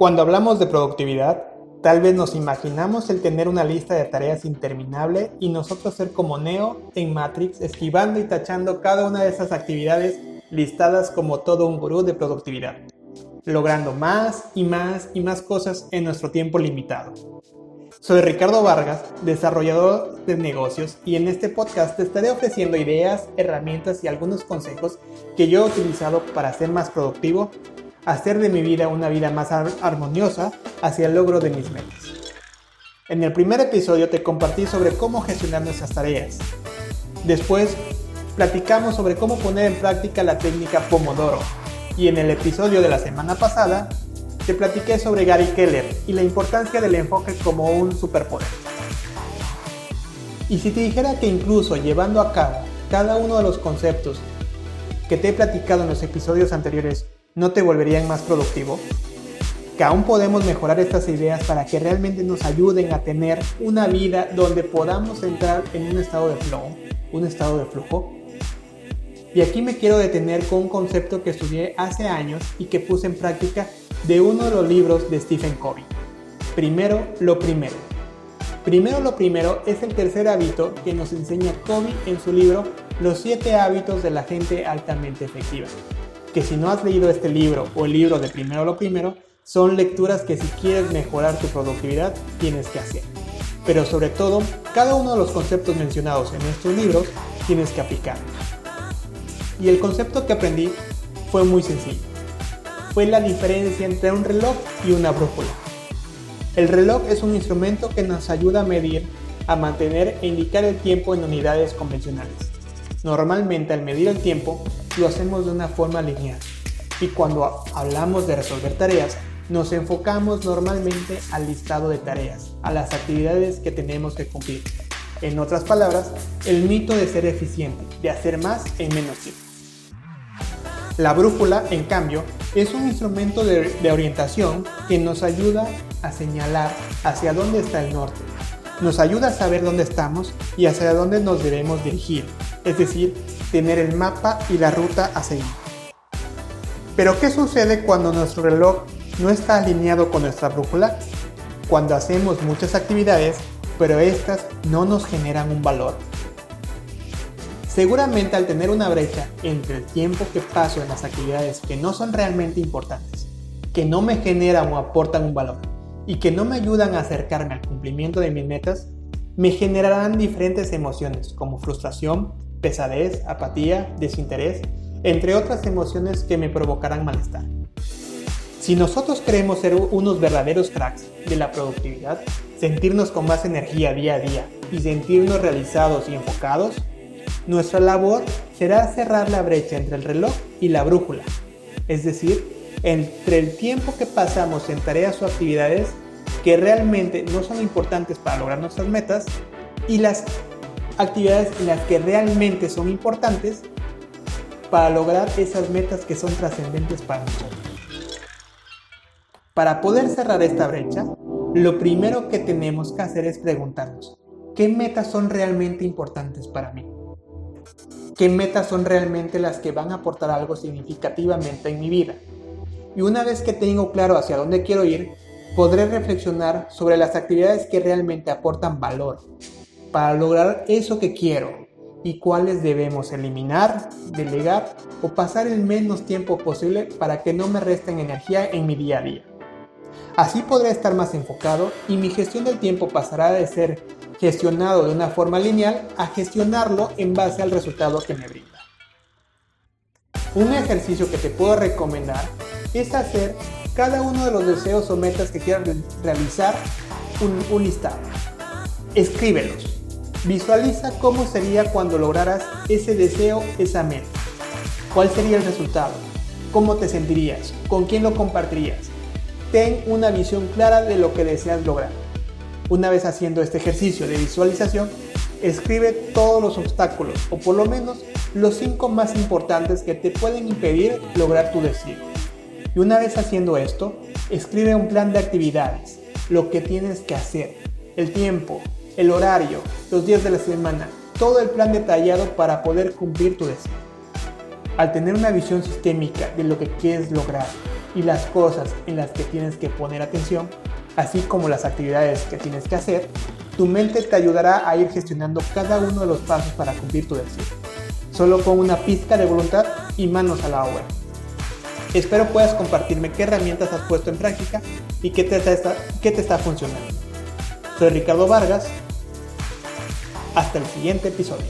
Cuando hablamos de productividad, tal vez nos imaginamos el tener una lista de tareas interminable y nosotros ser como Neo en Matrix, esquivando y tachando cada una de esas actividades listadas como todo un gurú de productividad, logrando más y más y más cosas en nuestro tiempo limitado. Soy Ricardo Vargas, desarrollador de negocios, y en este podcast te estaré ofreciendo ideas, herramientas y algunos consejos que yo he utilizado para ser más productivo hacer de mi vida una vida más armoniosa hacia el logro de mis metas. En el primer episodio te compartí sobre cómo gestionar nuestras tareas. Después platicamos sobre cómo poner en práctica la técnica Pomodoro. Y en el episodio de la semana pasada te platiqué sobre Gary Keller y la importancia del enfoque como un superpoder. Y si te dijera que incluso llevando a cabo cada uno de los conceptos que te he platicado en los episodios anteriores no te volverían más productivo? Que aún podemos mejorar estas ideas para que realmente nos ayuden a tener una vida donde podamos entrar en un estado de flow, un estado de flujo. Y aquí me quiero detener con un concepto que estudié hace años y que puse en práctica de uno de los libros de Stephen Covey. Primero lo primero. Primero lo primero es el tercer hábito que nos enseña Covey en su libro Los 7 hábitos de la gente altamente efectiva que si no has leído este libro o el libro de Primero lo Primero, son lecturas que si quieres mejorar tu productividad tienes que hacer. Pero sobre todo, cada uno de los conceptos mencionados en estos libros tienes que aplicarlos. Y el concepto que aprendí fue muy sencillo. Fue la diferencia entre un reloj y una brújula. El reloj es un instrumento que nos ayuda a medir, a mantener e indicar el tiempo en unidades convencionales. Normalmente al medir el tiempo lo hacemos de una forma lineal. Y cuando hablamos de resolver tareas, nos enfocamos normalmente al listado de tareas, a las actividades que tenemos que cumplir. En otras palabras, el mito de ser eficiente, de hacer más en menos tiempo. La brújula, en cambio, es un instrumento de, de, orientación que nos ayuda a señalar hacia dónde está el norte. Nos ayuda a saber dónde estamos y hacia dónde nos debemos dirigir, es decir, tener el mapa y la ruta a seguir. Pero ¿qué sucede cuando nuestro reloj no está alineado con nuestra brújula? Cuando hacemos muchas actividades, pero estas no nos generan un valor. Seguramente al tener una brecha entre el tiempo que paso en las actividades que no son realmente importantes, que no me generan o aportan un valor y que no me ayudan a acercarme al cumplimiento de mis metas, me generarán diferentes emociones como frustración, pesadez, apatía, desinterés, entre otras emociones que me provocarán malestar. Si nosotros queremos ser unos verdaderos cracks de la productividad, sentirnos con más energía día a día y sentirnos realizados y enfocados, nuestra labor será cerrar la brecha entre el reloj y la brújula, es decir, entre el tiempo que pasamos en tareas o actividades que realmente no son importantes para lograr nuestras metas y las actividades en las que realmente son importantes para lograr esas metas que son trascendentes para nosotros. Para poder cerrar esta brecha, lo primero que tenemos que hacer es preguntarnos, ¿qué metas son realmente importantes para mí? ¿Qué metas son realmente las que van a aportar algo significativamente en mi vida? Y una vez que tengo claro hacia dónde quiero ir, podré reflexionar sobre las actividades que realmente aportan valor, para lograr eso que quiero y cuáles debemos eliminar, delegar o pasar el menos tiempo posible para que no me resten energía en mi día a día. Así podré estar más enfocado y mi gestión del tiempo pasará de ser gestionado de una forma lineal a gestionarlo en base al resultado que me brinda. Un ejercicio que te puedo recomendar es hacer cada uno de los deseos o metas que quieras realizar un, listado. Escríbelos Visualiza cómo sería cuando lograras ese deseo, esa meta. ¿Cuál sería el resultado? ¿Cómo te sentirías? ¿Con quién lo compartirías? Ten una visión clara de lo que deseas lograr. Una vez haciendo este ejercicio de visualización, escribe todos los obstáculos o por lo menos los cinco más importantes que te pueden impedir lograr tu deseo. Y una vez haciendo esto, escribe un plan de actividades, lo que tienes que hacer, el tiempo, el horario, los días de la semana, todo el plan detallado para poder cumplir tu deseo. Al tener una visión sistémica de lo que quieres lograr y las cosas en las que tienes que poner atención, así como las actividades que tienes que hacer, tu mente te ayudará a ir gestionando cada uno de los pasos para cumplir tu deseo. Solo pon una pizca de voluntad y manos a la obra. Espero puedas compartirme qué herramientas has puesto en práctica y qué te está, funcionando. Soy Ricardo Vargas. Hasta el siguiente episodio.